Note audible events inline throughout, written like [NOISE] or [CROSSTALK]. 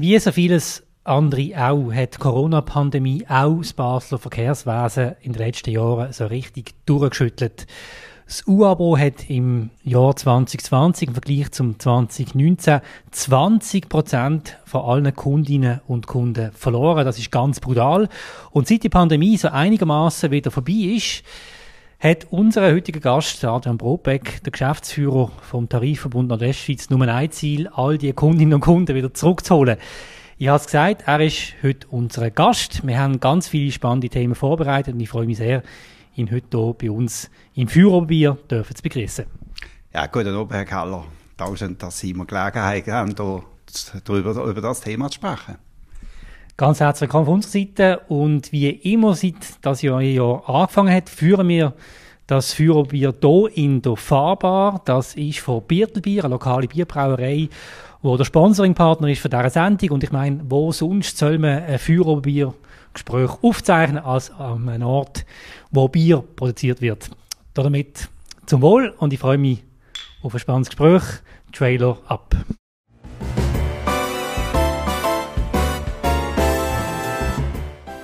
Wie so vieles andere auch hat die Corona-Pandemie auch das Basler Verkehrswesen in den letzten Jahren so richtig durchgeschüttelt. Das U-Abo hat im Jahr 2020 im Vergleich zum 2019 20 Prozent von allen Kundinnen und Kunden verloren. Das ist ganz brutal. Und seit die Pandemie so einigermaßen wieder vorbei ist, hat unser heutiger Gast, Adrian Brobeck, der Geschäftsführer vom Tarifverbund Nordwestschweiz, nur ein Ziel, all die Kundinnen und Kunden wieder zurückzuholen. Ich habe es gesagt, er ist heute unser Gast. Wir haben ganz viele spannende Themen vorbereitet und ich freue mich sehr, ihn heute hier bei uns im Führerbier dürfen zu begrüßen. Ja, guten Abend, Herr Keller. Danke, dass Sie mir Gelegenheit haben, hier darüber, über das Thema zu sprechen. Ganz herzlich willkommen von unserer Seite und wie immer, seit das Jahr, angefangen hat, führen wir das Führerbier hier in der Fahrbar. Das ist von Biertelbier, eine lokale Bierbrauerei, wo der Sponsoringpartner ist für diese Sendung. Und ich meine, wo sonst soll man ein Führerbiergespräch aufzeichnen als an einem Ort, wo Bier produziert wird. Damit zum Wohl und ich freue mich auf ein spannendes Gespräch. Trailer ab.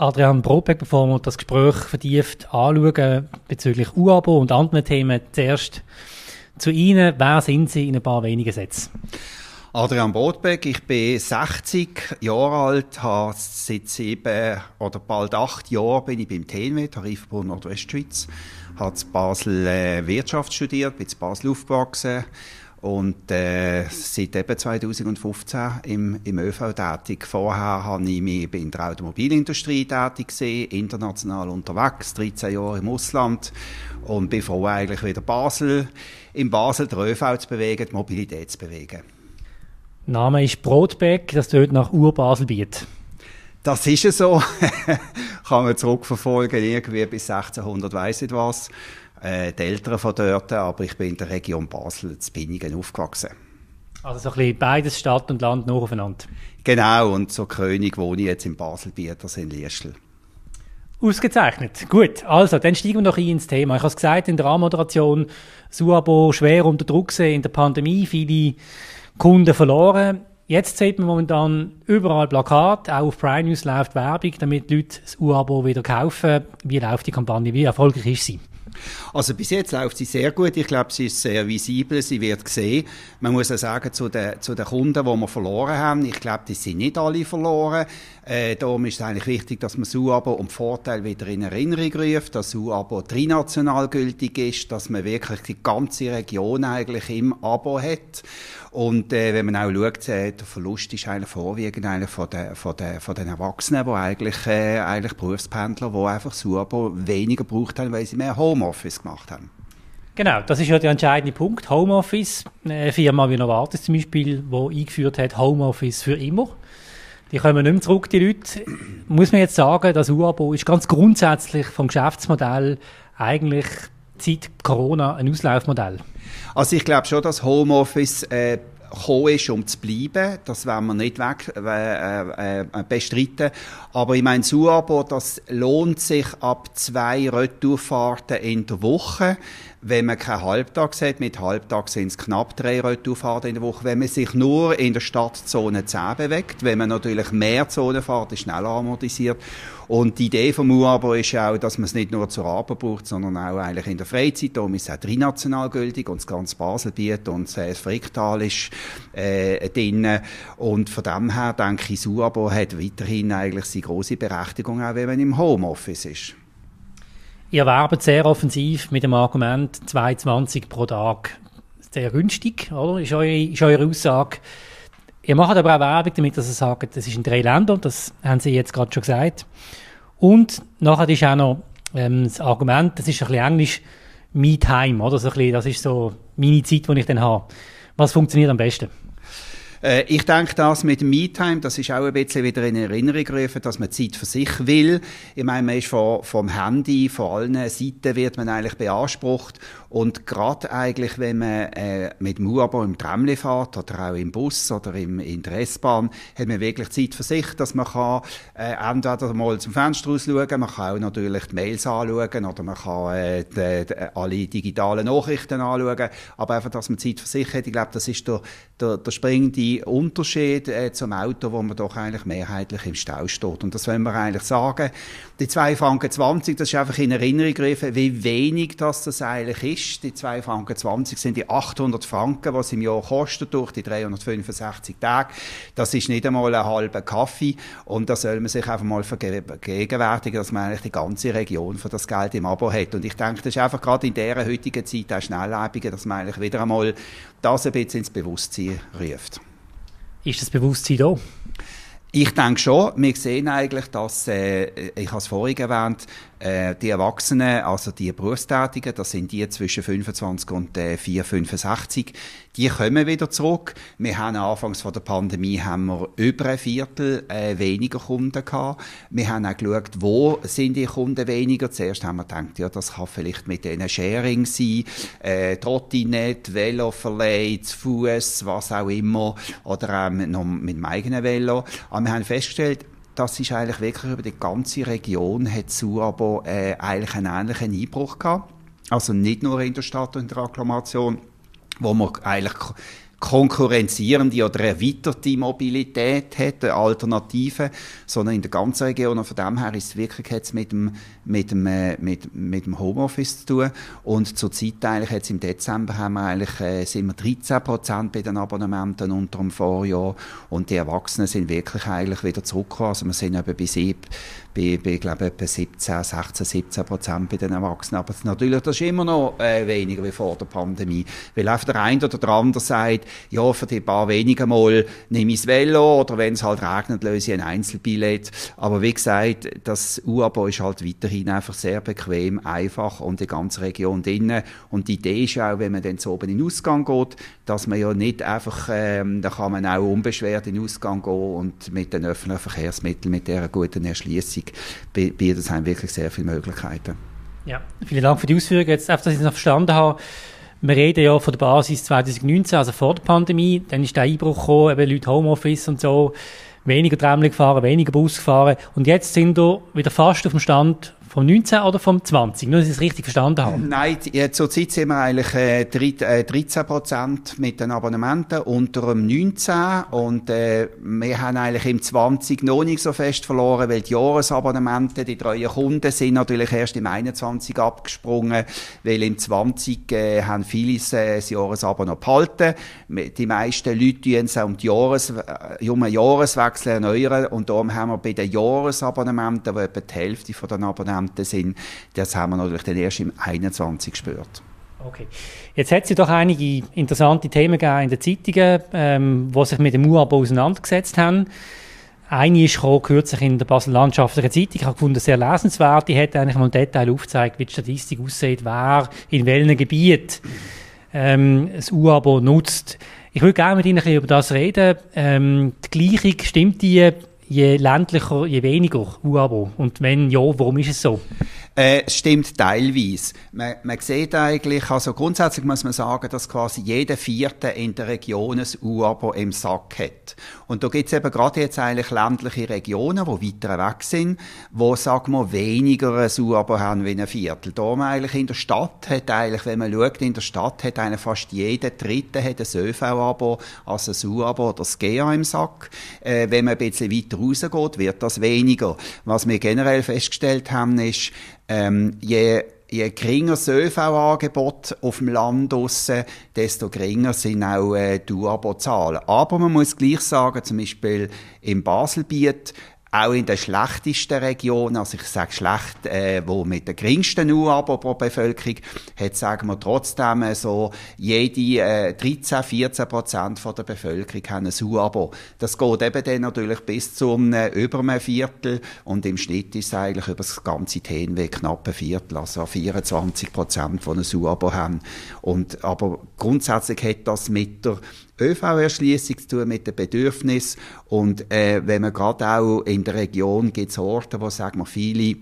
Adrian Brobeck, bevor wir das Gespräch vertieft anschauen bezüglich UABO und anderen Themen, zuerst zu Ihnen. Wer sind Sie in ein paar wenigen Sätzen? Adrian Brotbeck, ich bin 60 Jahre alt, habe seit sieben oder bald acht Jahren bin ich beim TNW, Tarifverbund Nordwestschweiz, habe in Basel äh, Wirtschaft studiert, bin in Basel aufgewachsen und äh, seit eben 2015 im, im ÖV tätig. Vorher habe ich mich in der Automobilindustrie tätig gesehen, international unterwegs, 13 Jahre im Ausland und bin froh eigentlich wieder Basel, in Basel den ÖV zu bewegen, die Mobilität zu bewegen. Name ist Brotbeck, das tut nach Ur-Baselbiet. Das ist es so. [LAUGHS] Kann man zurückverfolgen, irgendwie bis 1600 weiss ich was. Äh, die Eltern von dort, aber ich bin in der Region Basel, in Binningen, aufgewachsen. Also so ein bisschen beides Stadt und Land nacheinander. Genau, und so König wohne ich jetzt in Baselbiet, das in Liestl. Ausgezeichnet. Gut, also, dann steigen wir noch ein ins Thema. Ich habe es gesagt in der Anmoderation, Suabo schwer unter Druck gesehen in der Pandemie, viele Kunden verloren. Jetzt sieht man momentan überall Plakate, auch auf Prime News läuft Werbung, damit die Leute das U-Abo wieder kaufen. Wie läuft die Kampagne? Wie erfolgreich ist sie? Also bis jetzt läuft sie sehr gut. Ich glaube, sie ist sehr visibel, sie wird gesehen. Man muss auch sagen, zu den, zu den Kunden, die wir verloren haben, ich glaube, die sind nicht alle verloren. Äh, darum ist es eigentlich wichtig, dass man das U-Abo um Vorteil wieder in Erinnerung ruft, dass das U-Abo trinational gültig ist, dass man wirklich die ganze Region eigentlich im Abo hat. Und äh, wenn man auch schaut, äh, der Verlust ist eigentlich vorwiegend eigentlich von, den, von, den, von den Erwachsenen, die eigentlich, äh, eigentlich Berufspendler, die einfach das U-Abo weniger gebraucht haben, weil sie mehr Homeoffice gemacht haben. Genau, das ist ja der entscheidende Punkt. Homeoffice, eine Firma wie Novartis zum Beispiel, die eingeführt hat, Homeoffice für immer. Die kommen nicht mehr zurück, die Leute. Muss man jetzt sagen, das U-Abo ist ganz grundsätzlich vom Geschäftsmodell eigentlich seit Corona ein Auslaufmodell. Also ich glaube schon, dass Homeoffice äh, gekommen ist, um zu bleiben. Das werden wir nicht weg, äh, äh, bestreiten. Aber ich meine, das U-Abo, das lohnt sich ab zwei Retourfahrten in der Woche. Wenn man keinen Halbtag hat, mit Halbtag sind es knapp drei Retourfahrten in der Woche. Wenn man sich nur in der Stadtzone 10 bewegt, wenn man natürlich mehr Zonen fährt, ist schneller amortisiert. Und die Idee vom U-Abo ist auch, dass man es nicht nur zur Arbeit braucht, sondern auch eigentlich in der Freizeit. Darum ist es auch trinational gültig und das ganze Baselbiet und das Fricktal ist äh, drin. Und von dem her denke ich, das U-Abo hat weiterhin eigentlich seine grosse Berechtigung, auch wenn man im Homeoffice ist. Ihr werbt sehr offensiv mit dem Argument 2,20 pro Tag. Sehr günstig, oder? Ist eure, ist eure Aussage. Ihr macht aber auch Werbung damit, dass ihr sagt, das ist in drei Ländern, das haben Sie jetzt gerade schon gesagt. Und nachher ist auch noch ähm, das Argument, das ist ein bisschen Englisch, me time, oder? So ein bisschen, das ist so meine Zeit, die ich dann habe. Was funktioniert am besten? Äh, ich denke, das mit dem Me-Time, das ist auch ein bisschen wieder in Erinnerung gerufen, dass man Zeit für sich will. Ich meine, man ist vom, vom Handy, von allen Seiten wird man eigentlich beansprucht. Und gerade eigentlich, wenn man äh, mit dem U-Abo im Tramli fährt oder auch im Bus oder im, in der S-Bahn, hat man wirklich Zeit für sich, dass man kann äh, entweder mal zum Fenster raus schauen, man kann auch natürlich die Mails anschauen oder man kann äh, die, die, alle digitalen Nachrichten anschauen, aber einfach, dass man Zeit für sich hat, ich glaube, das ist der, der, der springende Unterschied äh, zum Auto, wo man doch eigentlich mehrheitlich im Stau steht. Und das wollen wir eigentlich sagen. Die 2 Franken 20, das ist einfach in Erinnerung gerufen, wie wenig das, das eigentlich ist. Die 2 Franken 20 sind die 800 Franken, was im Jahr kostet durch die 365 Tage. Das ist nicht einmal ein halber Kaffee. Und da soll man sich einfach mal vergegenwärtigen, dass man eigentlich die ganze Region für das Geld im Abo hat. Und ich denke, das ist einfach gerade in dieser heutigen Zeit auch schnelllebiger, dass man eigentlich wieder einmal das ein bisschen ins Bewusstsein ruft. Ist das Bewusstsein da? Ich denke schon. Wir sehen eigentlich, dass, äh, ich habe es vorhin erwähnt, äh, die Erwachsenen, also die Berufstätigen, das sind die zwischen 25 und äh, 4, 65, die kommen wieder zurück. Wir haben anfangs von der Pandemie haben wir über ein Viertel äh, weniger Kunden gehabt. Wir haben auch geschaut, wo sind die Kunden weniger. Zuerst haben wir gedacht, ja, das kann vielleicht mit diesen Sharing sein, äh, Trottinett, Veloverleih, zu Fuß, was auch immer, oder ähm, noch mit dem eigenen Velo. Aber wir haben festgestellt, das ist eigentlich wirklich über die ganze Region hat aber äh, eigentlich einen ähnlichen Einbruch gehabt. Also nicht nur in der Stadt und in der Akklamation, wo man eigentlich konkurrenzierende oder erweiterte Mobilität hat, Alternativen, sondern in der ganzen Region. Und von dem her ist es wirklich jetzt mit dem, mit dem, äh, mit, mit dem Homeoffice zu tun. Und zur Zeit eigentlich jetzt im Dezember haben wir eigentlich, äh, sind wir 13 Prozent bei den Abonnementen unter dem Vorjahr. Und die Erwachsenen sind wirklich eigentlich wieder zurückgekommen. Also wir sind eben bei, sieb, bei, bei glaube etwa 17, 16, 17 Prozent bei den Erwachsenen. Aber natürlich, das ist immer noch äh, weniger wie vor der Pandemie. Weil einfach der eine oder der andere sagt, ja, für die paar wenigen Mal nehme ich das Velo oder wenn es halt regnet, löse ich ein Einzelbillett. Aber wie gesagt, das U-Abo ist halt weiterhin einfach sehr bequem, einfach und die ganze Region drinnen. Und die Idee ist auch, wenn man dann zu oben in den Ausgang geht, dass man ja nicht einfach, ähm, da kann man auch unbeschwert in den Ausgang gehen und mit den öffentlichen Verkehrsmitteln, mit dieser guten Erschließung bietet es einem wirklich sehr viele Möglichkeiten. Ja, vielen Dank für die Ausführungen. Jetzt, einfach, dass ich es noch verstanden habe, wir reden ja von der Basis 2019, also vor der Pandemie. Dann ist der Einbruch gekommen, eben Leute Homeoffice und so. Weniger Tramli gefahren, weniger Bus gefahren. Und jetzt sind wir wieder fast auf dem Stand vom 19 oder vom 20? Nur, dass ich es richtig verstanden habe. Nein, zurzeit sind wir eigentlich äh, 13 Prozent mit den Abonnementen unter dem 19 und äh, wir haben eigentlich im 20 noch nicht so fest verloren, weil die Jahresabonnementen, die treuen Kunden sind natürlich erst im 21 abgesprungen, weil im 20 äh, haben viele äh, das Jahresabo noch behalten. Die meisten Leute tun es um, die Jahres, äh, um Jahreswechsel erneuern und darum haben wir bei den Jahresabonnementen, wo etwa die Hälfte von den Abonnementen Prozent sind. Das haben wir natürlich dann erst im 21 gespürt. Okay. Jetzt hat es ja doch einige interessante Themen gegeben in den Zeitungen, ähm, die sich mit dem U-Abo auseinandergesetzt haben. Eine ist kürzlich in der Basel Landschaftlichen Zeitung. Ich habe gefunden, sehr lesenswert. Die hat eigentlich mal im Detail aufgezeigt, wie die Statistik aussieht, wer in welchem Gebiet ähm, das U-Abo nutzt. Ich würde gerne mit Ihnen ein bisschen über das reden. Ähm, die Gleichung, stimmt die je ländlicher, je weniger U-Abo? Und wenn ja, warum ist es so? Äh, stimmt teilweise. Man, man sieht eigentlich, also grundsätzlich muss man sagen, dass quasi jeder Vierte in der Region ein U-Abo im Sack hat. Und da gibt es eben gerade jetzt eigentlich ländliche Regionen, die weiter weg sind, wo, sagen wir, weniger ein U-Abo haben wie ein Viertel. Da eigentlich in der Stadt hat eigentlich, wenn man schaut, in der Stadt hat eigentlich fast jeder Dritte hat ein ÖV-Abo, also ein U-Abo oder das GA im Sack. Äh, wenn man ein bisschen weiter rausgeht, wird das weniger. Was wir generell festgestellt haben, ist, ähm, je je geringer das ÖV-Angebot auf dem Land draussen, desto geringer sind auch äh, die Abo-Zahlen. Aber man muss gleich sagen, zum Beispiel im Baselbiet auch in der schlechtesten Region, also ich sage schlecht, äh, wo mit der geringsten U-Abo pro Bevölkerung, hat, sagen wir trotzdem äh, so, jede äh, 13, 14 Prozent von der Bevölkerung haben ein U-Abo. Das geht eben dann natürlich bis zum äh, über einem Viertel und im Schnitt ist es eigentlich über das ganze TNW knapp ein Viertel, also 24 Prozent von einem U-Abo haben. Und, aber grundsätzlich hat das mit der ÖV-Erschließung zu tun, mit den Bedürfnissen. Und äh, wenn man gerade auch in der Region gibt es Orte, wo, sagen wir, viele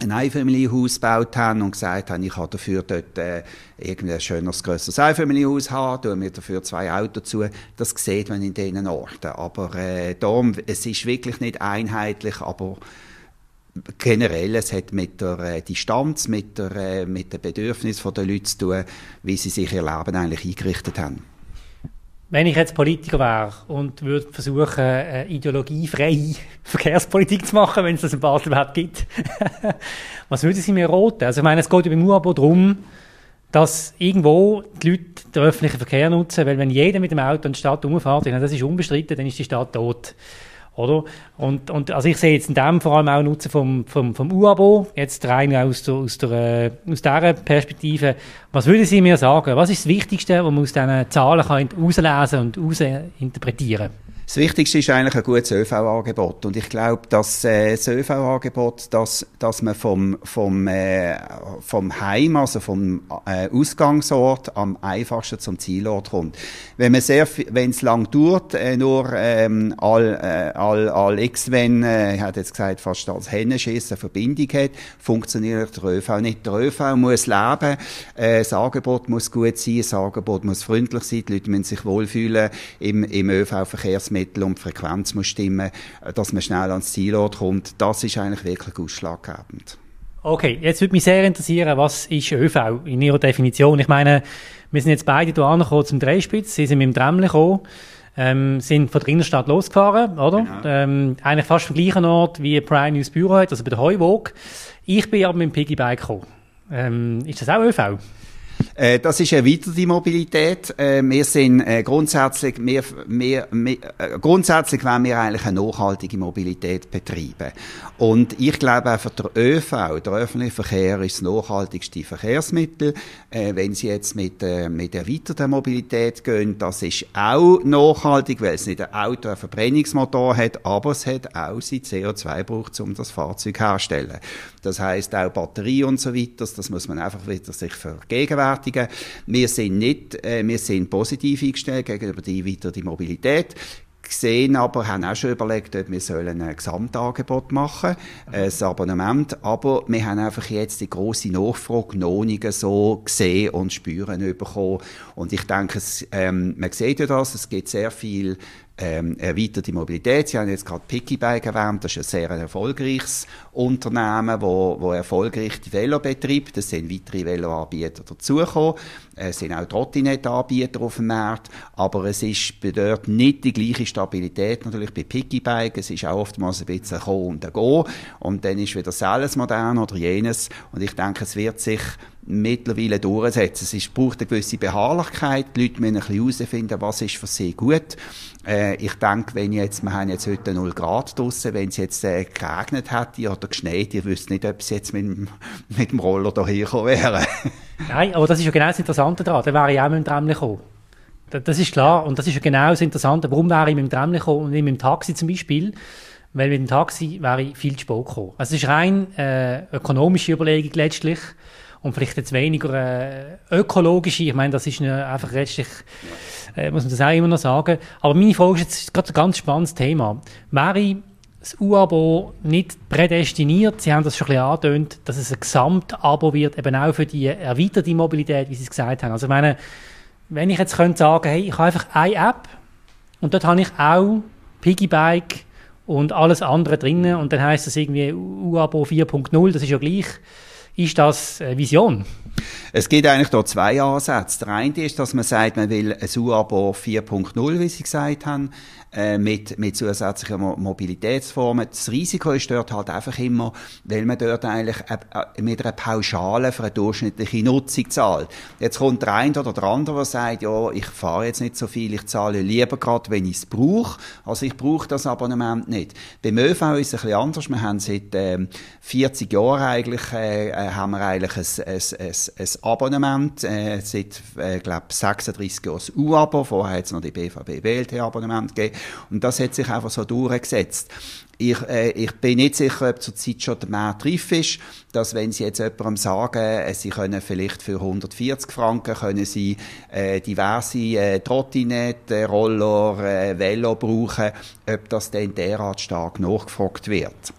ein Einfamilienhaus gebaut haben und gesagt haben, ich habe dafür dort äh, irgendein schöneres, grösseres Einfamilienhaus haben, tue mir dafür zwei Autos zu. Das sieht man in diesen Orten. Aber äh, darum, es ist wirklich nicht einheitlich, aber generell, es hat mit der äh, Distanz, mit, der, äh, mit den Bedürfnissen der Leute zu tun, wie sie sich ihr Leben eigentlich eingerichtet haben. Wenn ich jetzt Politiker wäre und würde versuchen, äh, ideologiefreie [LAUGHS] Verkehrspolitik zu machen, wenn es das in Basel überhaupt gibt, [LAUGHS] was würden Sie mir raten? Also ich meine, es geht beim UABO darum, dass irgendwo die Leute den öffentlichen Verkehr nutzen, weil wenn jeder mit dem Auto in die Stadt umfährt, das ist unbestritten, dann ist die Stadt tot. Oder? Und, und also ich sehe jetzt in dem vor allem auch Nutzen vom, vom, vom U-Abo, jetzt rein aus, der, aus, der, äh, aus dieser Perspektive. Was würden Sie mir sagen? Was ist das Wichtigste, was man aus diesen Zahlen herauslesen und herausinterpretieren kann? Das Wichtigste ist eigentlich ein gutes ÖV-Angebot. Und ich glaube, dass äh, das ÖV-Angebot, dass, dass man vom, vom, äh, vom Heim, also vom äh, Ausgangsort, am einfachsten zum Zielort kommt. Wenn man sehr, wenn es lang dauert, äh, nur ähm, all, äh, all, all x, wenn, äh, ich hätte jetzt gesagt, fast als Hennenschiss eine Verbindung hat, funktioniert der ÖV nicht. Der ÖV muss leben, äh, das Angebot muss gut sein, das Angebot muss freundlich sein, die Leute müssen sich wohlfühlen im, im ÖV-Verkehrsmittel. Verkehrsmittel und die Frequenz muss stimmen, äh, dass man schnell ans Zielort kommt. Das ist eigentlich wirklich ausschlaggebend. Okay, jetzt würde mich sehr interessieren, was ist ÖV in Ihrer Definition? Ich meine, wir sind jetzt beide hier angekommen zum Dreispitz, Sie sind mit dem Tram gekommen, ähm, sind von der Innenstadt losgefahren, oder? Genau. Ähm, eigentlich fast am gleichen Ort wie Prime News Büro hat, also bei der Heuwog. Ich bin aber mit dem Piggybike gekommen. Ähm, ist das auch ÖV? Äh, das ist erweiterte Mobilität. Äh, wir sind äh, grundsätzlich, wir, wir, wir, äh, grundsätzlich wollen wir eigentlich eine nachhaltige Mobilität betreiben. Und ich glaube einfach der ÖV, der öffentliche Verkehr, ist das nachhaltigste Verkehrsmittel. Wenn Sie jetzt mit, mit erweiterter Mobilität gehen, das ist auch nachhaltig, weil es nicht ein Auto, ein Verbrennungsmotor hat, aber es hat auch sein CO2 braucht, um das Fahrzeug herzustellen. Das heißt auch Batterie und so weiter, das muss man einfach wieder sich vergegenwärtigen beschäftigen. Wir sind nicht, äh, wir sind positiv eingestellt gegenüber die weitere Mobilität gesehen, aber haben auch schon überlegt, ob wir sollen ein Gesamtangebot machen, ein Abonnement, aber wir haben einfach jetzt die große Nachfrage noch nicht so gesehen und spüren bekommen. Und ich denke, es, ähm, man sieht ja das, es gibt sehr viel ähm, erweiterte Mobilität. Sie haben jetzt gerade Pickybike erwähnt, das ist ein sehr erfolgreiches Unternehmen, wo, wo erfolgreich die Velo betreibt. Es sind weitere Veloanbieter dazugekommen. Es sind auch Trottinettanbieter auf dem Markt, aber es ist bedeutet nicht die gleiche Stabilität natürlich bei Pickybike. Es ist auch oftmals ein bisschen Kommen und ein Gehen und dann ist wieder das alles modern oder jenes und ich denke, es wird sich mittlerweile durchsetzen. Es braucht eine gewisse Beharrlichkeit. Die Leute müssen ein bisschen herausfinden, was ist für sie gut. Äh, ich denke, wenn jetzt, wir haben jetzt heute 0 Grad draussen, wenn es jetzt äh, geregnet hätte oder geschneit, ihr wüsst nicht, ob es jetzt mit, [LAUGHS] mit dem Roller hierher gekommen wäre. [LAUGHS] Nein, aber das ist ja genau das Interessante daran. Da wäre ich auch mit dem Tram gekommen. Das ist klar. Und das ist ja genau das Interessante. Warum wäre ich mit dem Tram gekommen und nicht mit dem Taxi zum Beispiel? Weil mit dem Taxi wäre ich viel zu spät gekommen. Also es ist rein äh, ökonomische Überlegung letztlich und vielleicht jetzt weniger äh, ökologische. Ich meine, das ist einfach letztlich, äh, muss man das auch immer noch sagen. Aber meine Frage ist jetzt gerade ein ganz spannendes Thema. Wäre das U-Abo nicht prädestiniert, Sie haben das schon ein bisschen angetönt, dass es ein Gesamtabo wird, eben auch für die erweiterte Mobilität, wie Sie es gesagt haben. Also ich meine, wenn ich jetzt könnte sagen, hey, ich habe einfach eine App und dort habe ich auch Piggybike und alles andere drinnen und dann heißt das irgendwie U-Abo 4.0, das ist ja gleich ist das eine Vision? Es gibt eigentlich da zwei Ansätze. Der eine ist, dass man sagt, man will ein U-Abo 4.0, wie Sie gesagt haben, äh, mit, mit zusätzlichen Mobilitätsformen. Das Risiko ist dort halt einfach immer, weil man dort eigentlich äh, mit einer Pauschale für eine durchschnittliche Nutzung zahlt. Jetzt kommt der eine oder der andere, der sagt, ja, ich fahre jetzt nicht so viel, ich zahle lieber gerade, wenn ich es brauche. Also ich brauche das Abonnement nicht. Beim ÖV ist es ein bisschen anders. Wir haben seit ähm, 40 Jahren eigentlich äh, äh, haben wir eigentlich ein, ein, ein, ein Abonnement, äh, seit, äh, glaube 36 Jahren das U-Abo, vorher hat es noch die BVB-WLT-Abonnement gegeben und das hat sich einfach so durchgesetzt. Ich, äh, ich bin nicht sicher, ob zurzeit schon der Markt reif ist, dass wenn Sie jetzt jemandem sagen, äh, Sie können vielleicht für 140 Franken können Sie äh, diverse äh, Trottinette, Roller, äh, Velo brauchen, ob das dann derart stark nachgefragt wird.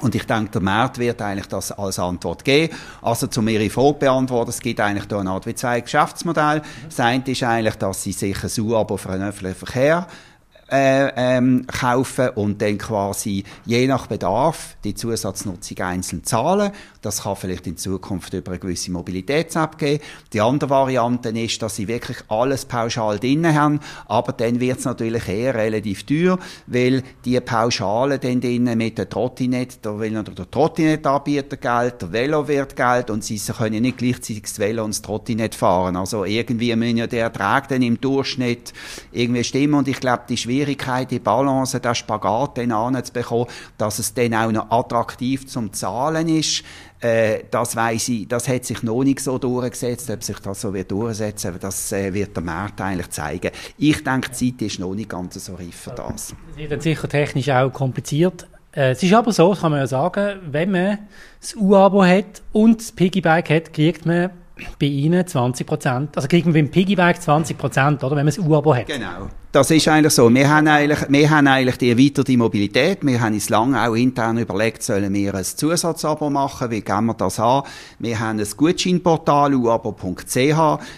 Und ich denke, der Markt wird eigentlich das als Antwort geben. Also, zu Ihre Frage beantworten, es gibt eigentlich da eine Art wie zwei Geschäftsmodelle. Das eine ist eigentlich, dass Sie sich ein U-Abo für den öffentlichen Verkehr äh, ähm, kaufen und dann quasi je nach Bedarf die Zusatznutzung einzeln zahlen. Das kann vielleicht in Zukunft über eine gewisse Mobilitäts-App gehen. Die andere Variante ist, dass sie wirklich alles pauschal drin haben, aber dann wird es natürlich eher relativ teuer, weil die Pauschale dann drin mit der Trottinette, da will noch der Trottinette-Anbieter Geld, der Velo wird Geld und sie können nicht gleichzeitig das Velo und das Trottinette fahren. Also irgendwie müssen ja der Ertrag dann im Durchschnitt irgendwie stimmen und ich glaube, die Schwierigkeit Schwierigkeit, die Balance, den Spagat dann anzubekommen, dass es dann auch noch attraktiv zum Zahlen ist. Äh, das weiß ich, das hat sich noch nicht so durchgesetzt. Ob sich das so wird durchsetzen, das äh, wird der Markt eigentlich zeigen. Ich denke, die Zeit ist noch nicht ganz so reif für das. Das wird dann sicher technisch auch kompliziert. Äh, es ist aber so, kann man ja sagen, wenn man das U-Abo hat und das Piggybike hat, kriegt man bei Ihnen 20 Prozent. Also kriegt man beim Piggybike 20 Prozent, oder? Wenn man das U-Abo hat. Genau. Das ist eigentlich so. Wir haben eigentlich, wir haben eigentlich die erweiterte Mobilität. Wir haben uns lange auch intern überlegt, sollen wir ein Zusatzabo machen? Wie gehen wir das an? Wir haben ein Gutscheinportal, uabo.ch.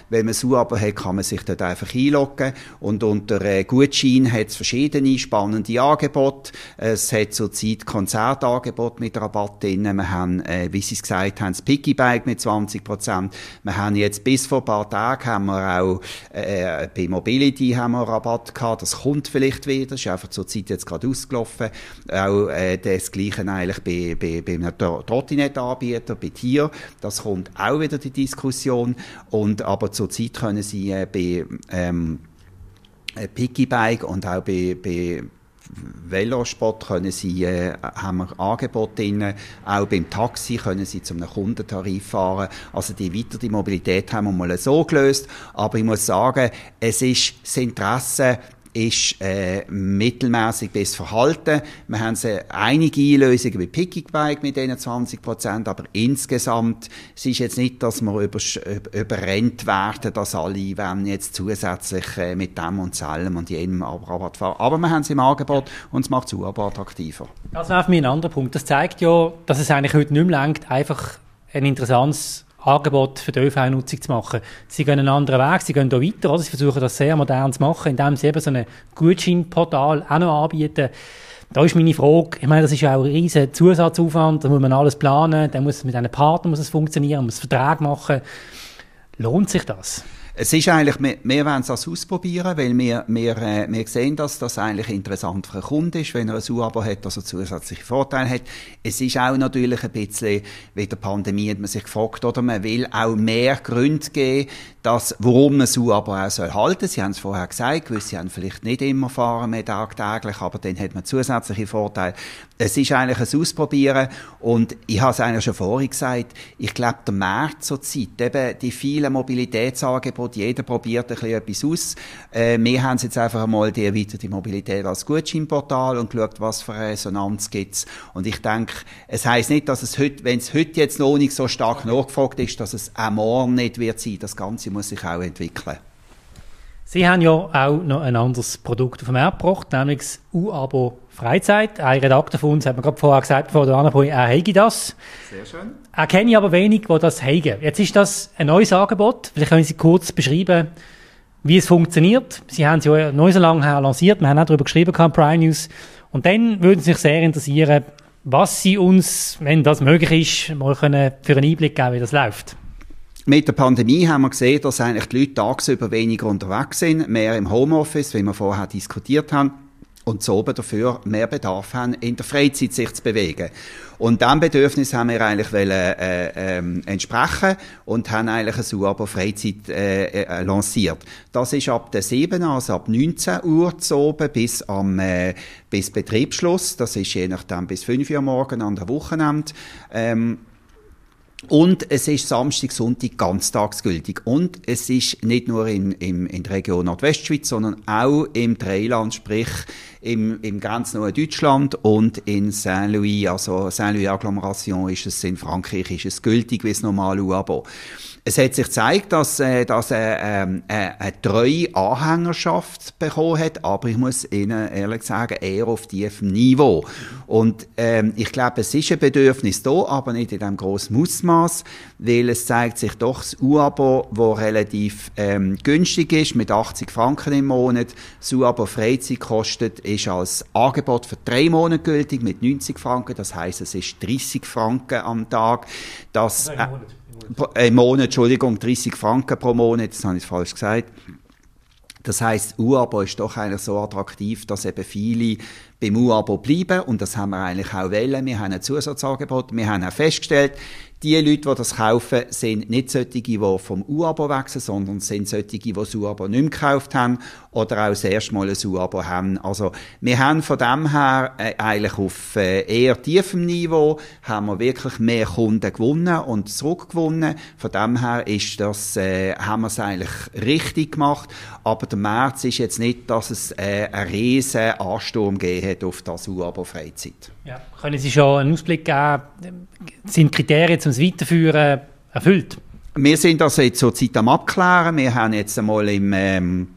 Wenn man ein U-Abo hat, kann man sich dort einfach einloggen. Und unter äh, Gutschein hat es verschiedene spannende Angebote. Es hat zurzeit Konzertangebote mit Rabatt drin. Wir haben, äh, wie Sie es gesagt haben, das Piggybike mit 20 Prozent. Wir haben jetzt bis vor ein paar Tagen haben wir auch, äh, bei Mobility haben wir Rabatt gehabt, das kommt vielleicht wieder, das ist einfach zur Zeit jetzt gerade ausgelaufen. Auch äh, das Gleiche eigentlich bei, bei, bei einem Trottinettanbieter, bei Tier, das kommt auch wieder die Diskussion. Und, aber zur Zeit können Sie äh, bei ähm, äh, Piggybike und auch bei, bei Velosport können Sie, äh, haben wir Angebote drin. Auch beim Taxi können Sie zu einem Kundentarif fahren. Also die weitere Mobilität haben wir mal so gelöst. Aber ich muss sagen, es ist das Interesse ist äh, mittelmäßig bis verhalten. Wir haben sie einige Einlösungen wie Picknickbike mit diesen 20 Prozent, aber insgesamt es ist jetzt nicht, dass wir über, überrennt werden, dass alle wenn jetzt zusätzlich äh, mit dem und allem und jenem Rabatt fahren. Aber wir haben sie im Angebot und es macht es aber attraktiver. Das wäre für mich ein anderer Punkt. Das zeigt ja, dass es eigentlich heute nicht mehr langt, einfach ein interessantes Angebot für die ÖV-Nutzung zu machen. Sie gehen einen anderen Weg, sie gehen da weiter, oder? Sie versuchen das sehr modern zu machen, indem sie eben so ein Gutscheinportal auch noch anbieten. Da ist meine Frage, ich meine, das ist ja auch ein riesen Zusatzaufwand, da muss man alles planen, dann muss es mit einem Partner muss es funktionieren, man muss Vertrag machen. Lohnt sich das? Es ist eigentlich, wir, wir wollen das ausprobieren, weil wir, wir, äh, wir sehen, dass das eigentlich interessant für einen Kunden ist, wenn er ein U-Abo hat, dass er zusätzliche Vorteile hat. Es ist auch natürlich ein bisschen, wie der Pandemie hat man sich gefragt, oder man will auch mehr Gründe geben, dass, warum man so aber auch soll halten. Sie haben es vorher gesagt, sie haben vielleicht nicht immer fahren mehr tagtäglich, aber dann hat man zusätzliche Vorteile. Es ist eigentlich ein Ausprobieren und ich habe es eigentlich schon vorhin gesagt, ich glaube, der Markt zur Zeit, eben die vielen Mobilitätsangebote, jeder probiert ein bisschen etwas aus. Äh, wir haben jetzt einfach einmal die erweiterte Mobilität als Gutscheinportal und geschaut, was für Resonanz gibt's. Und ich denke, es heisst nicht, dass es heute, wenn es heute jetzt noch nicht so stark nachgefragt ist, dass es auch morgen nicht wird sein. Das Ganze muss sich auch entwickeln. Sie haben ja auch noch ein anderes Produkt auf den Markt gebracht, nämlich das U-Abo Freizeit. Ein Redakteur von uns hat mir gerade vorher gesagt, bevor der andere er hege das. Sehr schön. Er kenne ich aber wenig, die das hegen. Jetzt ist das ein neues Angebot. Vielleicht können Sie kurz beschreiben, wie es funktioniert. Sie haben es ja noch so lange her lanciert. Wir haben auch darüber geschrieben, Prime News. Und dann würden Sie sich sehr interessieren, was Sie uns, wenn das möglich ist, mal können für einen Einblick geben, wie das läuft. Mit der Pandemie haben wir gesehen, dass eigentlich die Leute tagsüber weniger unterwegs sind, mehr im Homeoffice, wie wir vorher diskutiert haben, und so oben dafür mehr Bedarf haben, in der Freizeit sich zu bewegen. Und diesem Bedürfnis haben wir eigentlich wollen, äh, äh, entsprechen und haben eigentlich ein Abo Freizeit äh, äh, lanciert. Das ist ab der 7, also ab 19 Uhr zu oben bis am äh, bis Betriebsschluss. Das ist je nachdem bis 5 Uhr morgen an der Wochenende. Ähm, Und es ist Samstag, Sonntag ganztagsgültig. Und es ist nicht nur in, in, in der Region Nordwestschweiz, sondern auch im Dreiland, sprich im, im grenznahen Deutschland und in Saint-Louis, also Saint-Louis Agglomeration ist es in Frankreich, ist es gültig wie das normale U-Abo. Es hat sich gezeigt, dass, äh, dass er äh, äh, eine treue Anhängerschaft bekommen hat, aber ich muss Ihnen ehrlich sagen, eher auf tiefem Niveau. Und ähm, ich glaube, es ist ein Bedürfnis da, aber nicht in dem grossen Ausmaß, weil es zeigt sich doch das U-Abo, das relativ ähm, günstig ist, mit 80 Franken im Monat. Das U-Abo Freizeit kostet, ist als Angebot für drei Monate gültig mit 90 Franken. Das heißt, es ist 30 Franken am Tag. Das, äh, äh, im Monat, Entschuldigung, 30 Franken pro Monat, das habe ich falsch gesagt. Das heißt, U-Abo ist doch eigentlich so attraktiv, dass eben viele beim U-Abo bleiben und das haben wir eigentlich auch wollen. Wir haben ein Zusatzangebot, wir haben auch festgestellt, die Leute, die das kaufen, sind nicht solche, die vom U-Abo wechseln, sondern sind solche, die das U-Abo nicht mehr gekauft haben oder auch das erste Mal ein U-Abo haben. Also wir haben von dem her äh, eigentlich auf äh, eher tiefem Niveau haben wir wirklich mehr Kunden gewonnen und zurückgewonnen. Von dem her ist das, äh, haben wir es eigentlich richtig gemacht. Aber der März ist jetzt nicht, dass es äh, einen riesen Ansturm gegeben hat auf das U-Abo Freizeit. Ja. Können Sie schon einen Ausblick geben? Sind Kriterien zum Weiterführen erfüllt? Wir sind also jetzt zur Zeit am Abklären. Wir haben jetzt einmal im ähm,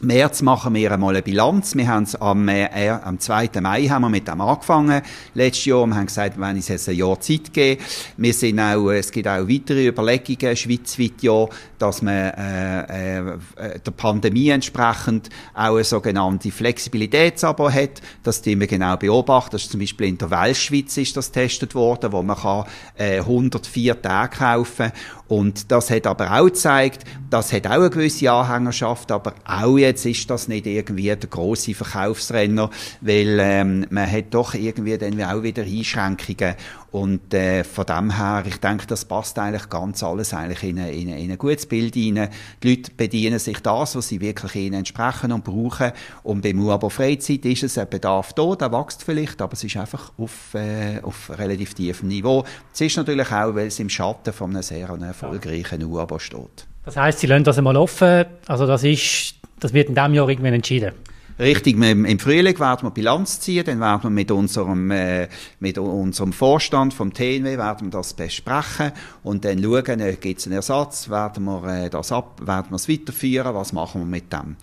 März machen wir einmal eine Bilanz. Wir haben am, äh, am 2. Mai haben wir mit dem angefangen. Letztes Jahr wir haben gesagt, wenn es jetzt ein Jahr Zeit geben. Wir sind auch, es gibt auch weitere Überlegungen schweizweit ja, dass man äh, äh, der Pandemie entsprechend auch eine sogenannte Flexibilitätsabo hat. Das die wir genau beobachten. Das ist zum Beispiel in der Weltschweiz ist das getestet worden, wo man kann, äh, 104 Tage kaufen und das hat aber auch gezeigt, das hat auch eine gewisse Anhängerschaft, aber auch jetzt ist das nicht irgendwie der große Verkaufsrenner, weil ähm, man hat doch irgendwie dann auch wieder Einschränkungen und äh, von dem her, ich denke, das passt eigentlich ganz alles eigentlich in, in, in ein gutes Bild rein. Die Leute bedienen sich das, was sie wirklich ihnen entsprechen und brauchen. Und beim UABO Freizeit ist es ein Bedarf da, der wächst vielleicht, aber es ist einfach auf, äh, auf relativ tiefem Niveau. Es ist natürlich auch, weil es im Schatten von einem sehr erfolgreichen UABO steht. Das heißt, Sie lassen das einmal offen, also das ist, das wird in diesem Jahr irgendwann entschieden? Richtig, im Frühling werden wir Bilanz ziehen, dann werden wir mit unserem, äh, mit unserem Vorstand vom TNW werden wir das besprechen und dann schauen, äh, gibt es einen Ersatz, werden wir äh, das ab, werden wir es weiterführen, was machen wir mit dem.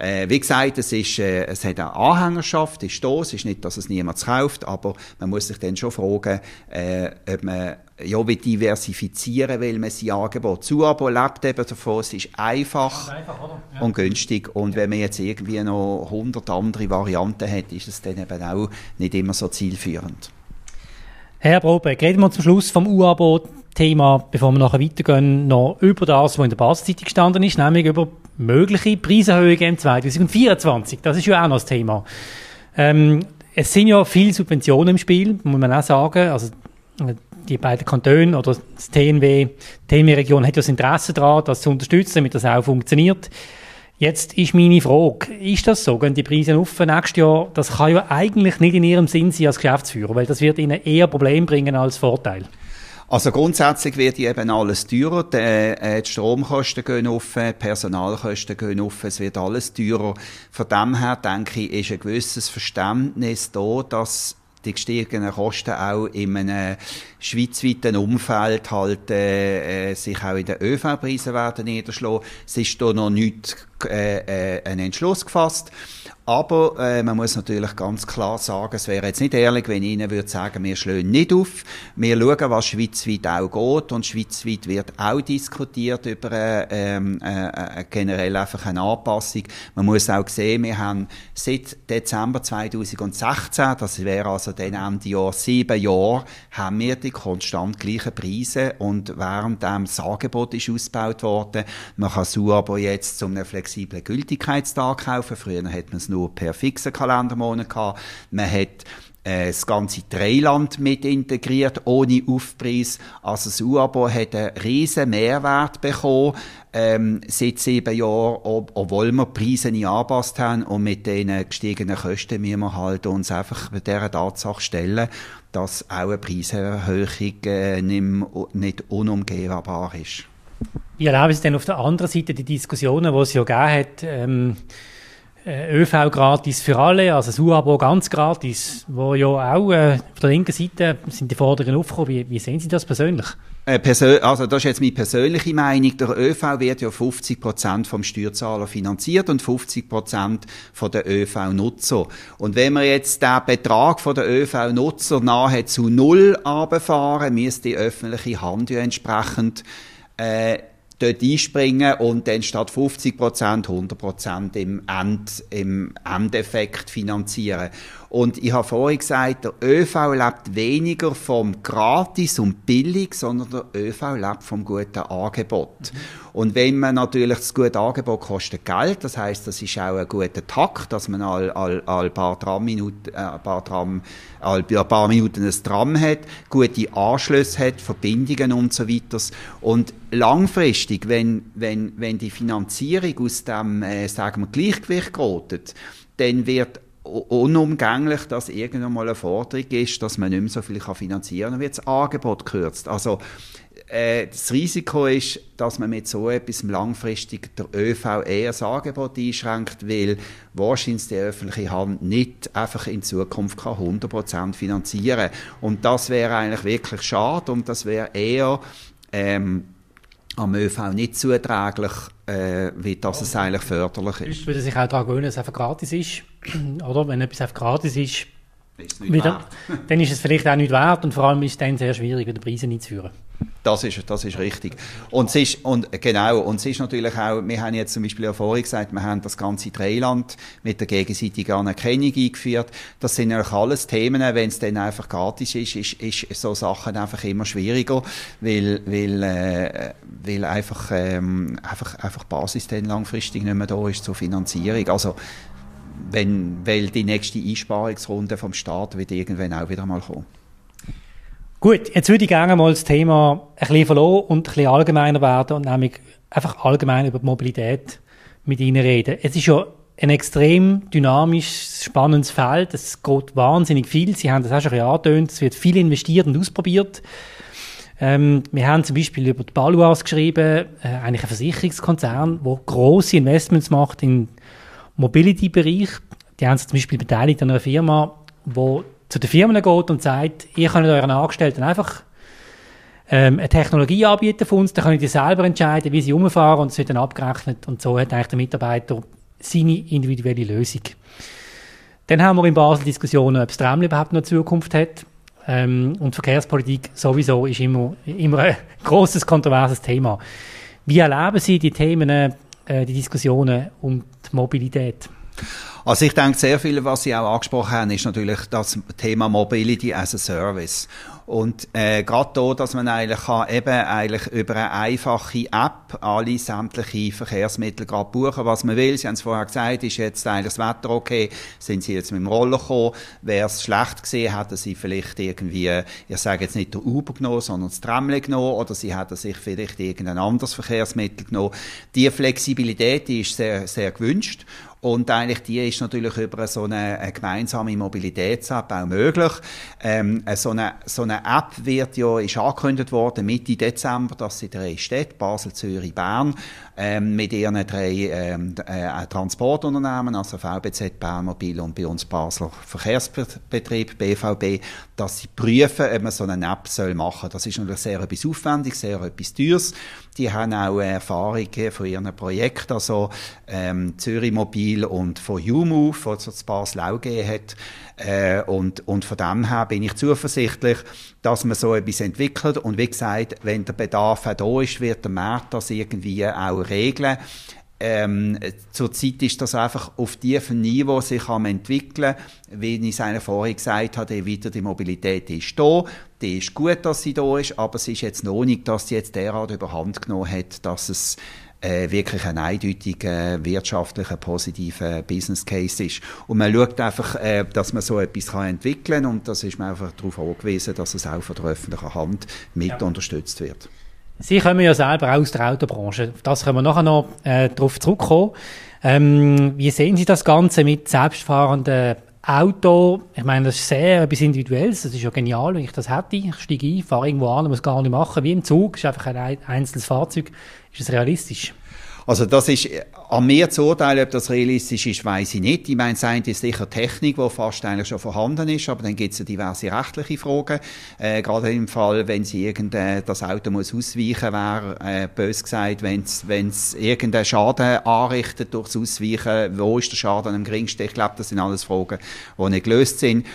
Äh, wie gesagt, es ist, äh, es hat eine Anhängerschaft, ist da, es ist nicht, dass es niemand kauft, aber man muss sich dann schon fragen, äh, ob man ja, wie diversifizieren will man sein Angebot. Zuabo lebt eben davon, es ist einfach, einfach ja. und günstig. Und wenn man jetzt irgendwie noch 100 andere Varianten hat, ist es dann eben auch nicht immer so zielführend. Herr Brobeck, reden wir zum Schluss vom U-Abo-Thema, bevor wir nachher weitergehen, noch über das, was in der Basiszeitung gestanden ist, nämlich über mögliche Preiserhöhungen im 2024. Das ist ja auch noch das Thema. Ähm, es sind ja viele Subventionen im Spiel, muss man auch sagen. Also die beiden Kantone oder das TNW, die TNW-Region hat ja das Interesse daran, das zu unterstützen, damit das auch funktioniert. Jetzt ist meine Frage, ist das so? Gehen die Preise auf nächstes Jahr? Das kann ja eigentlich nicht in Ihrem Sinn sein als Geschäftsführer, weil das wird Ihnen eher Probleme bringen als Vorteil. Also grundsätzlich wird eben alles teurer. Die, äh, die Stromkosten gehen auf, die Personalkosten gehen auf, es wird alles teurer. Von dem her denke ich, ist ein gewisses Verständnis da, dass die gestiegenen Kosten auch in einem schweizweiten Umfeld halt äh, äh, sich auch in den ÖV-Preisen werden niederschlagen. Es ist da noch nicht äh, äh, ein Entschluss gefasst. Aber äh, man muss natürlich ganz klar sagen, es wäre jetzt nicht ehrlich, wenn ich Ihnen würde sagen, wir schlagen nicht auf. Wir schauen, was schweizweit auch geht und schweizweit wird auch diskutiert über äh, ähm, äh, äh, generell einfach eine Anpassung. Man muss auch sehen, wir haben seit Dezember 2016, das wäre also dann Ende Jahr sieben Jahre, haben wir die konstant gleichen Preise und während das Angebot ist ausgebaut worden, man kann so aber jetzt zum einem flexiblen Gültigkeitstag kaufen. Früher hat man es nur per fixen Kalendermonat gehabt. Man hat äh, das ganze Dreiland mit integriert, ohne Aufpreis. Also das U-Abo hat einen riesen Mehrwert bekommen, ähm, seit sieben Jahren, ob, obwohl wir die Preise nicht angepasst haben und mit den gestiegenen Kosten müssen wir halt uns einfach bei dieser Tatsache stellen, dass auch eine Preiserhöhung äh, nicht, nicht unumgehbar ist. Wie erleben Sie denn auf der anderen Seite die Diskussionen, die es ja gegeben hat, ähm, äh, ÖV gratis für alle, also das U-Abo ganz gratis, wo ja auch äh, auf der linken Seite sind die Forderungen aufgekommen. Wie, wie sehen Sie das persönlich? Äh, also das ist jetzt meine persönliche Meinung. Der ÖV wird ja 50 Prozent vom Steuerzahler finanziert und 50 Prozent von der ÖV-Nutzer. Und wenn wir jetzt den Betrag von der ÖV-Nutzer nahezu null abfahren, müsste die öffentliche Hand ja entsprechend äh, dort einspringen und dann statt 50 Prozent 100 Prozent im, End, im Endeffekt finanzieren. Und ich habe vorhin gesagt, der ÖV lebt weniger vom Gratis und Billig, sondern der ÖV lebt vom guten Angebot. Mhm. Und wenn man natürlich das gute Angebot kostet Geld, das heißt, das ist auch ein guter Takt, dass man all, all, all paar Tramminuten, äh, paar Tram, all, ein paar Minuten ein Tram hat, gute Anschlüsse hat, Verbindungen und so weiter. Und langfristig, wenn, wenn, wenn die Finanzierung aus dem, äh, sagen wir, Gleichgewicht gerät, dann wird unumgänglich, dass irgendwann mal eine Forderung ist, dass man nicht mehr so viel finanzieren kann, dann wird das Angebot gekürzt. Also äh, das Risiko ist, dass man mit so etwas langfristig der ÖV eher das Angebot einschränkt, weil wahrscheinlich die öffentliche Hand nicht einfach in Zukunft kann 100% finanzieren Und das wäre eigentlich wirklich schade und das wäre eher ähm, am ÖV nicht zuträglich, äh, wie das es eigentlich förderlich ist. Ich würde sich auch daran gewöhnen, dass es einfach gratis ist. [CLEARS THROAT] Oder wenn etwas einfach gratis ist, wieder, [LAUGHS] dann ist es vielleicht auch nicht wert und vor allem ist es dann sehr schwierig, die Preise einzuführen. Das ist, das ist richtig. Und es ist, und, genau, und es ist natürlich auch, wir haben jetzt zum Beispiel ja vorhin gesagt, wir haben das ganze Dreiland mit der gegenseitigen Anerkennung eingeführt. Das sind natürlich alles Themen, wenn es dann einfach gratis ist, ist, ist so Sachen einfach immer schwieriger, weil, weil, äh, weil einfach, ähm, einfach, einfach Basis dann langfristig nicht mehr da ist zur Finanzierung. Also, wenn, weil die nächste Einsparungsrunde vom Staat wird irgendwann auch wieder mal kommen. Gut, jetzt würde ich gerne mal das Thema ein bisschen verloren und ein bisschen allgemeiner werden und nämlich einfach allgemein über die Mobilität mit Ihnen reden. Es ist ja ein extrem dynamisches, spannendes Feld. Es geht wahnsinnig viel. Sie haben das auch schon angetönt. Es wird viel investiert und ausprobiert. Ähm, wir haben zum Beispiel über die Baluas geschrieben, äh, eigentlich ein Versicherungskonzern, der große Investments macht im Mobility-Bereich. Die haben sich zum Beispiel beteiligt an einer Firma, die zu den Firmen geht und sagt, ihr könnt euren Angestellten einfach ähm, eine Technologie anbieten von uns, dann können die selber entscheiden, wie sie umfahren und es wird dann abgerechnet und so hat eigentlich der Mitarbeiter seine individuelle Lösung. Dann haben wir in Basel Diskussionen, ob das Tram überhaupt noch Zukunft hat. Ähm, und Verkehrspolitik sowieso ist immer, immer ein [LAUGHS] großes kontroverses Thema. Wie erleben Sie die Themen, äh, die Diskussionen um die Mobilität? Also ich denke, sehr viel, was Sie auch angesprochen haben, ist natürlich das Thema Mobility as a Service. Und äh, gerade da, dass man eigentlich kann eben eigentlich über eine einfache App alle sämtliche Verkehrsmittel gerade buchen, was man will. Sie haben es vorher gesagt, ist jetzt eigentlich das Wetter okay, sind Sie jetzt mit dem Roller gekommen, wäre es schlecht gesehen, hätten Sie vielleicht irgendwie, ich sage jetzt nicht der Uber genommen, sondern das Tramle genommen? Oder Sie hätten sich vielleicht irgendein anderes Verkehrsmittel genommen. Die Flexibilität, die ist sehr, sehr gewünscht und eigentlich die ist natürlich über so eine, eine gemeinsame Mobilitäts-App auch möglich. Ähm, so, eine, so eine App wird ja, ist angekündigt worden Mitte Dezember, dass sie drei Städte, Basel, Zürich, Bern, ähm, mit ihren drei ähm, äh, Transportunternehmen, also VBZ, Bernmobil und bei uns Basler Verkehrsbetrieb, BVB, dass sie prüfen, ob man so eine App soll machen soll. Das ist natürlich sehr etwas aufwendig, sehr etwas teures. Die haben auch Erfahrungen von ihren Projekten, also ähm, Zürich Mobil und von UMove, was es Basel auch gegeben hat. Äh, und, und von dem her bin ich zuversichtlich, dass man so etwas entwickelt. Und wie gesagt, wenn der Bedarf auch da ist, wird der Markt das irgendwie auch regeln. Ähm, zurzeit ist das einfach auf tiefem Niveau sich am entwickeln. Wie ich es eigentlich vorhin gesagt habe, wieder die Mobilität ist da. Die ist gut, dass sie da ist, aber es ist jetzt noch nicht, dass sie jetzt derart überhand genommen hat, dass es äh, wirklich ein eindeutiger wirtschaftlicher positiver Business Case ist. Und man schaut einfach, äh, dass man so etwas kann entwickeln und das ist man einfach darauf angewiesen, dass es auch von der öffentlichen Hand mit ja. unterstützt wird. Sie kommen ja selber aus der Autobranche. Das können wir nachher noch äh, darauf zurückkommen. Ähm, wie sehen Sie das Ganze mit selbstfahrenden Auto, ich meine, das ist sehr etwas Individuelles, das ist ja genial, wenn ich das hätte. Ich steige ein, fahre irgendwo an, muss gar nicht machen, wie im Zug, ist einfach ein einzelnes Fahrzeug. Ist das realistisch? Also das ist an mir zu urteilen, ob das realistisch ist, weiß ich nicht. Ich meine, das ist sicher Technik, die fast eigentlich schon vorhanden ist, aber dann gibt es ja diverse rechtliche Fragen. Äh, gerade im Fall, wenn sie irgendein, das Auto muss ausweichen, wäre äh, bös gesagt, wenn es irgendeinen Schaden anrichtet durchs Ausweichen, wo ist der Schaden am geringsten? Ich glaube, das sind alles Fragen, die nicht gelöst sind.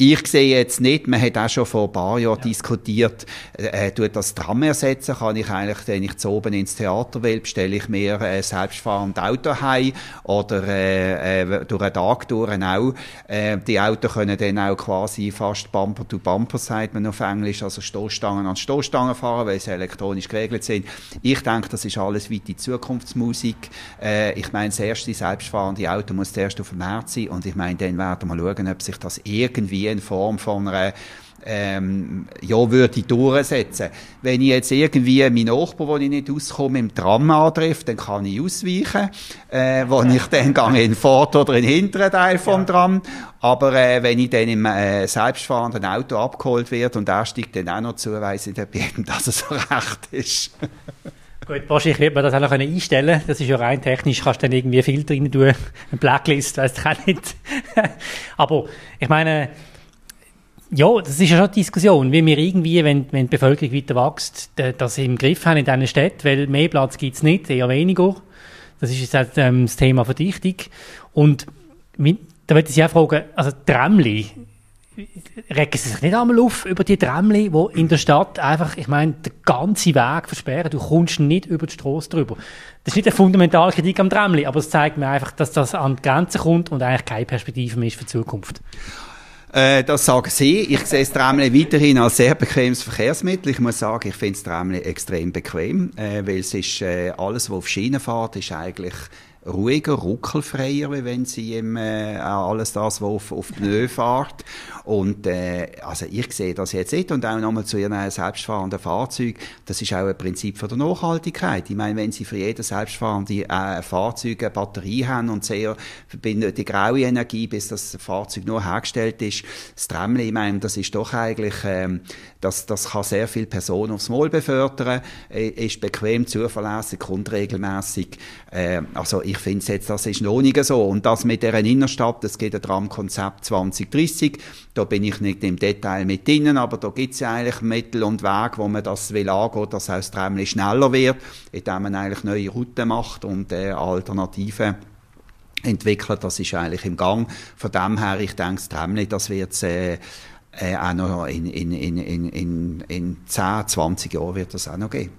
Ich sehe jetzt nicht, man hat auch schon vor ein paar Jahren ja. diskutiert, äh, tut das Tram ersetzen, kann ich eigentlich, wenn ich zu oben ins Theater will, bestelle ich mir ein selbstfahrendes Auto heim oder äh, äh, durch einen Tag durch auch. Äh, die Autos können dann auch quasi fast Bumper to Bumper, sagt man auf Englisch, also Stoßstangen an Stoßstangen fahren, weil sie elektronisch geregelt sind. Ich denke, das ist alles weite Zukunftsmusik. Äh, ich meine, das erste selbstfahrende Auto muss zuerst auf dem Markt sein und ich meine, dann werden wir schauen, ob sich das irgendwie in Form von einer ähm, ja, würde ich durchsetzen. Wenn ich jetzt irgendwie meinen Nachbar, wo ich nicht auskomme, im Tram antreffe, dann kann ich ausweichen, äh, wo ich [LAUGHS] dann gehe in den vorderen oder in den hinteren Teil vom Tram. Aber äh, wenn ich dann im äh, selbstfahrenden Auto abgeholt werde und er steigt dann auch noch zu, weiss ich dann dass es so recht ist. [LAUGHS] Gut, wahrscheinlich wird man das auch noch einstellen können. Das ist ja rein technisch, kannst du dann irgendwie Filter rein tun, eine Blacklist, weißt du auch nicht. [LAUGHS] Aber ich meine, ja, das ist ja schon eine Diskussion, wie wir irgendwie, wenn, wenn die Bevölkerung weiter wächst, das im Griff haben in diesen Städten, weil mehr Platz gibt es nicht, eher weniger. Das ist jetzt halt, ähm, das Thema Verdichtung. Und da würde ich Sie auch fragen, also Tramli, regen Sie sich nicht einmal auf über die Tramli, die in der Stadt einfach, ich meine, den ganzen Weg versperren, du kommst nicht über die Straße drüber. Das ist nicht eine fundamentale Kritik am Tramli, aber es zeigt mir einfach, dass das an die Grenzen kommt und eigentlich keine Perspektive mehr ist für die Zukunft. Äh, das sagen Sie. Ich sehe das Tramli weiterhin als sehr bequemes Verkehrsmittel. Ich muss sagen, ich finde das Tramli extrem bequem, äh, weil es ist äh, alles, was auf Schienen fährt, ist eigentlich ruhiger, ruckelfreier, wie wenn sie im, äh, alles das, was auf, auf Pneu fährt. Und äh, also ich sehe das jetzt nicht. Und auch nochmal zu ihren selbstfahrenden Fahrzeugen, das ist auch ein Prinzip von der Nachhaltigkeit. Ich meine, wenn sie für jedes selbstfahrende äh, Fahrzeug eine Batterie haben und sehr die graue Energie, bis das Fahrzeug nur hergestellt ist, das Tramli, ich meine, das ist doch eigentlich, ähm, das, das kann sehr viele Personen aufs Maul befördern, äh, ist bequem, zuverlässig, kommt regelmässig. Äh, also ich finde jetzt, das ist noch nicht so. Und das mit der Innenstadt, das geht ein Tramkonzept 2030. Da bin ich nicht im Detail mit drinnen, aber da gibt es ja eigentlich Mittel und Wege, wo man das will angehen, dass das Tramli schneller wird, indem man eigentlich neue Routen macht und äh, Alternativen entwickelt. Das ist eigentlich im Gang. Von dem her, ich denke, das Tramli, das wird äh, äh, auch noch in, in, in, in, in 10, 20 Jahren wird das auch noch geben.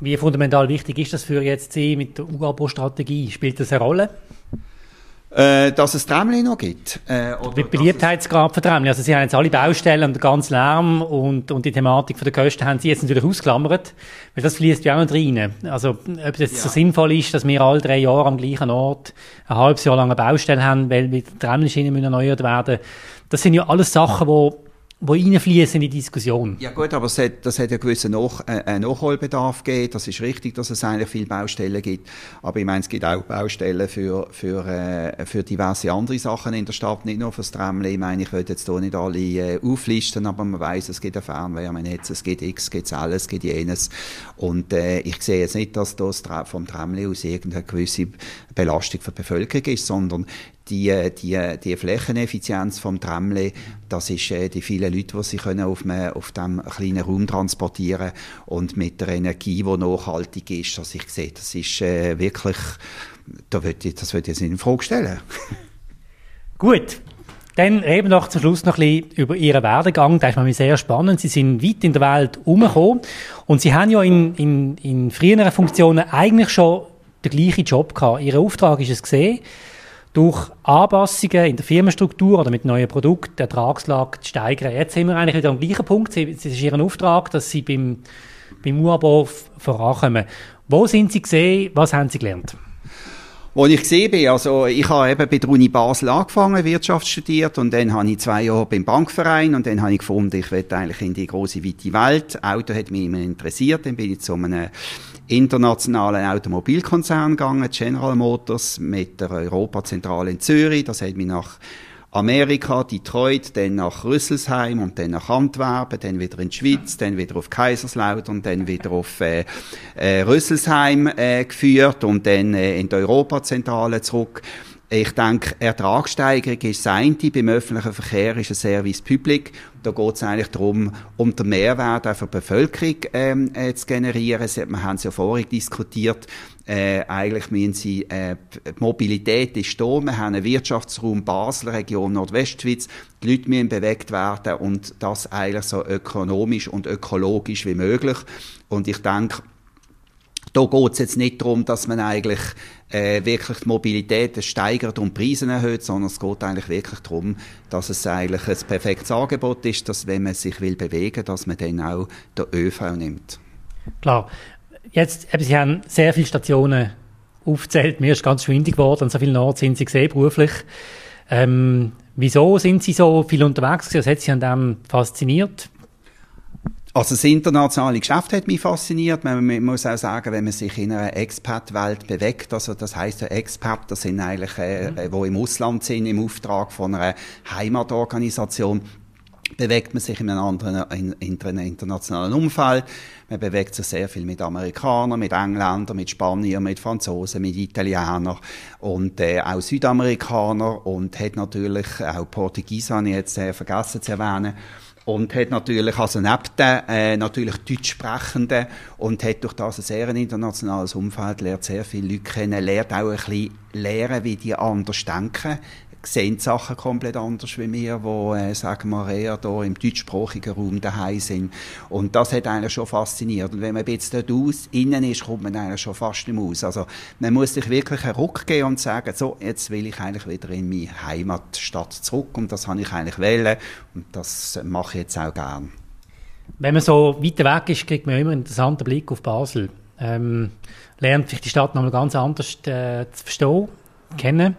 Wie fundamental wichtig ist das für jetzt Sie mit der UGABO-Strategie? Spielt das eine Rolle? Äh, dass es Tramli noch gibt. Äh, oder Beliebtheitsgrad von Tramli. Also Sie haben jetzt alle Baustellen und den ganzen Lärm und, und die Thematik von der Kosten haben Sie jetzt natürlich ausklammert, weil das fließt ja auch noch rein. Also ob das ja. so sinnvoll ist, dass wir alle drei Jahre am gleichen Ort ein halbes Jahr lang eine Baustelle haben, weil die Tramli-Schienen erneuert werden, das sind ja alles Sachen, die wo reinfließen in die Diskussion. Ja gut, aber es hat, das hat ja gewissen Nach, äh, Nachholbedarf gegeben. Das ist richtig, dass es eigentlich viele Baustellen gibt. Aber ich meine, es gibt auch Baustellen für, für, äh, für diverse andere Sachen in der Stadt, nicht nur fürs Tramli. Ich meine, ich will jetzt hier nicht alle äh, auflisten, aber man weiß, es gibt ein Fernwärmenetz, es gibt X, es gibt alles, es gibt jenes. Und äh, ich sehe jetzt nicht, dass das vom Tramli aus irgendeine gewisse Belastung für die Bevölkerung ist, sondern die, die, die Flächeneffizienz vom Tramle, das ist äh, die vielen Leute, die sie können auf, einem, auf dem kleinen Raum transportieren und mit der Energie, die nachhaltig ist, dass ich sehe, das ist äh, wirklich, da ich, das würde ich jetzt in Frage stellen. [LAUGHS] Gut. Dann reden wir noch zum Schluss noch ein bisschen über Ihren Werdegang. Das ist mir sehr spannend. Sie sind weit in der Welt umgekommen und Sie haben ja in, in, in früheren Funktionen eigentlich schon den gleichen Job gehabt. Ihr Auftrag ist es gesehen, durch Anpassungen in der Firmenstruktur oder mit neuen Produkten die Ertragslage zu steigern. Jetzt sind wir eigentlich wieder am gleichen Punkt. Es ist Ihr Auftrag, dass Sie beim, beim UABO vorankommen. Wo sind Sie gesehen? Was haben Sie gelernt? Wo ich gesehen bin, also ich habe eben bei der Uni Basel angefangen, Wirtschaft studiert und dann habe ich zwei Jahre beim Bankverein und dann habe ich gefunden, ich will eigentlich in die große weite Welt. Auto hat mich immer interessiert, dann bin ich zu einem internationalen Automobilkonzern gegangen, General Motors, mit der Europazentrale in Zürich. Das hat mich nach Amerika, Detroit, dann nach Rüsselsheim und dann nach Antwerpen, dann wieder in die Schweiz, dann wieder auf Kaiserslautern, dann wieder auf äh, äh, Rüsselsheim äh, geführt und dann äh, in die Europazentrale zurück. Ich denke, Ertragssteigerung ist das eine. Beim öffentlichen Verkehr ist ein Service Public. Da geht es eigentlich darum, um den Mehrwert auch für die Bevölkerung ähm, äh, zu generieren. Wir haben es ja vorhin diskutiert. Äh, eigentlich müssen sie, äh, die Mobilität ist da. Wir haben einen Wirtschaftsraum Basel, Region Nordwestschweiz. Die Leute müssen bewegt werden und das eigentlich so ökonomisch und ökologisch wie möglich. Und ich denke, da geht es jetzt nicht darum, dass man eigentlich äh, wirklich die Mobilität steigert und Preise erhöht, sondern es geht eigentlich wirklich darum, dass es eigentlich ein perfektes Angebot ist, dass wenn man sich will bewegen, dass man dann auch den ÖV nimmt. Klar. Jetzt, eben, Sie haben sehr viele Stationen aufgezählt. Mir ist ganz schwindig geworden. So vielen Orten sind Sie gesehen, beruflich. Ähm, wieso sind Sie so viel unterwegs? Was hat Sie an dem fasziniert? Also das internationale Geschäft hat mich fasziniert. Man, man, muss auch sagen, wenn man sich in einer Expat-Welt bewegt, also das heißt ja Expat, das sind eigentlich, äh, mhm. wo im Ausland sind, im Auftrag von einer Heimatorganisation, bewegt man sich in einem anderen in, in einem internationalen Umfeld. Man bewegt sich sehr viel mit Amerikanern, mit Engländern, mit Spaniern, mit Franzosen, mit Italienern und äh, auch Südamerikanern und hat natürlich auch Portugiesen, habe ich jetzt äh, vergessen zu erwähnen und hat natürlich, also neben äh, natürlich Deutschsprechenden und hat durch das ein sehr internationales Umfeld, lernt sehr viele Leute kennen, lernt auch ein bisschen lernen, wie die anders denken, sehen Sachen komplett anders wie wir, wo, äh, sagen wir, eher hier im deutschsprachigen Raum daheim sind. Und das hat eigentlich schon fasziniert. Und wenn man jetzt dort aus, innen ist, kommt man eigentlich schon fast nicht mehr aus. Also, man muss sich wirklich einen Ruck geben und sagen, so, jetzt will ich eigentlich wieder in meine Heimatstadt zurück. Und das habe ich eigentlich wählen. Und das mache ich jetzt auch gern. Wenn man so weiter weg ist, kriegt man immer einen interessanten Blick auf Basel. Ähm, lernt sich die Stadt nochmal ganz anders äh, zu verstehen, kennen.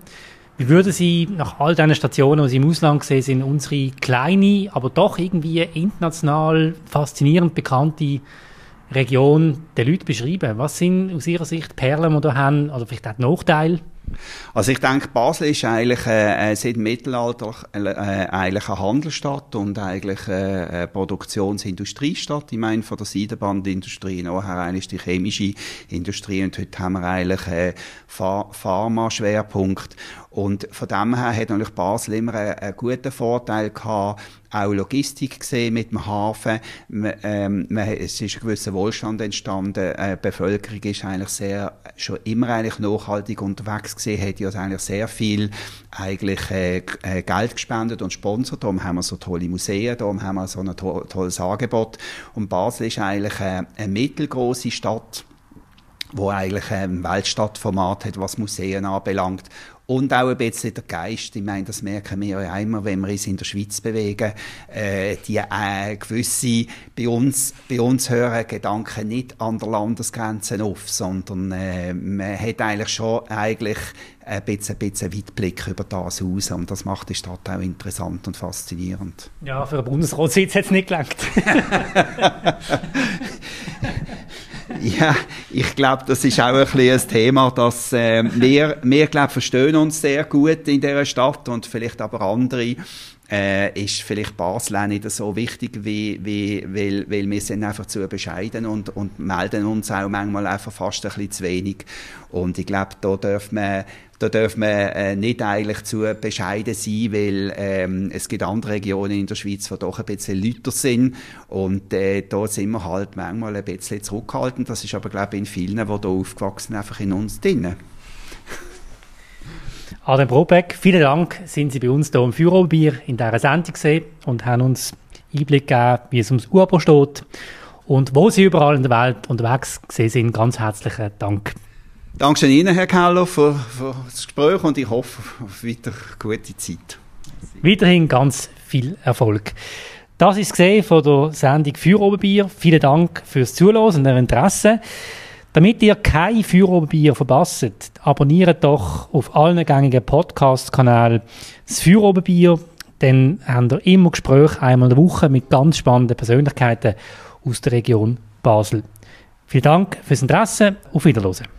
Wie würden Sie nach all diesen Stationen, die Sie im Ausland gesehen sind, unsere kleine, aber doch irgendwie international faszinierend bekannte Region der Leute beschreiben? Was sind aus Ihrer Sicht Perlen, die wir haben, oder vielleicht auch Nachteile? Also ich denke, Basel ist eigentlich äh, äh seit dem Mittelalter äh, äh, eigentlich eine Handelsstadt und eigentlich äh, eine Produktionsindustriestadt. Ich meine, von der Seidenbandindustrie nachher eigentlich die chemische Industrie und heute haben wir eigentlich äh, Pharma-Schwerpunkt. Und von dem her hat natürlich Basel immer einen, einen guten Vorteil gehabt, auch Logistik gesehen mit dem Hafen. Man, ähm, man, es ist ein gewisser Wohlstand entstanden. Die Bevölkerung ist eigentlich sehr, schon immer eigentlich nachhaltig unterwegs gesehen, hat ja eigentlich sehr viel eigentlich äh, äh, Geld gespendet und sponsert. Darum haben wir so tolle Museen, darum haben wir so ein to tolles Angebot. Und Basel ist eigentlich äh, eine mittelgroße Stadt wo eigentlich ein Weltstadtformat hat, was Museen anbelangt und auch ein bisschen der Geist. Ich meine, das merken wir ja immer, wenn wir uns in der Schweiz bewegen. Äh, die äh, gewisse, bei uns, bei uns hören Gedanken nicht an der Landesgrenze auf, sondern äh, man hat eigentlich schon eigentlich ein bisschen, ein bisschen Weitblick über das aus und das macht die Stadt auch interessant und faszinierend. Ja, für einen Bundesratssitz hat es nicht gelangt. [LAUGHS] ja, ich glaube, das ist auch ein ein Thema, dass äh, wir, wir glaube verstehen uns sehr gut in dieser Stadt und vielleicht aber andere äh, ist vielleicht Basel auch nicht so wichtig, wie, wie, weil, weil wir sind einfach zu bescheiden und, und melden uns auch manchmal einfach fast ein bisschen zu wenig. Und ich glaube, da dürfen wir da darf man äh, nicht eigentlich zu bescheiden sein, weil ähm, es gibt andere Regionen in der Schweiz, die doch ein bisschen lauter sind und äh, da sind wir halt manchmal ein bisschen zurückhaltend. Das ist aber, glaube ich, in vielen, die hier aufgewachsen sind, einfach in uns drin. Adam Brobeck, vielen Dank, sind Sie bei uns hier im Führerbier in dieser Sendung gesehen und haben uns Einblick gegeben, wie es ums Urbo steht und wo Sie überall in der Welt unterwegs gesehen sind. Ganz herzlichen Dank. Dankeschön Ihnen, Herr Keller, für, für das Gespräch und ich hoffe auf weiter gute Zeit. Weiterhin ganz viel Erfolg. Das ist gesehen von der Sendung für Oberbier. Vielen Dank fürs Zuhören und Ihr Interesse. Damit ihr kein Feuerobenbier verpasst, abonniert doch auf allen gängigen Podcast-Kanälen das Feuerobenbier. Dann habt ihr immer Gespräche einmal in der Woche mit ganz spannenden Persönlichkeiten aus der Region Basel. Vielen Dank fürs Interesse. Auf Wiederhören.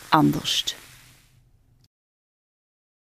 Anders.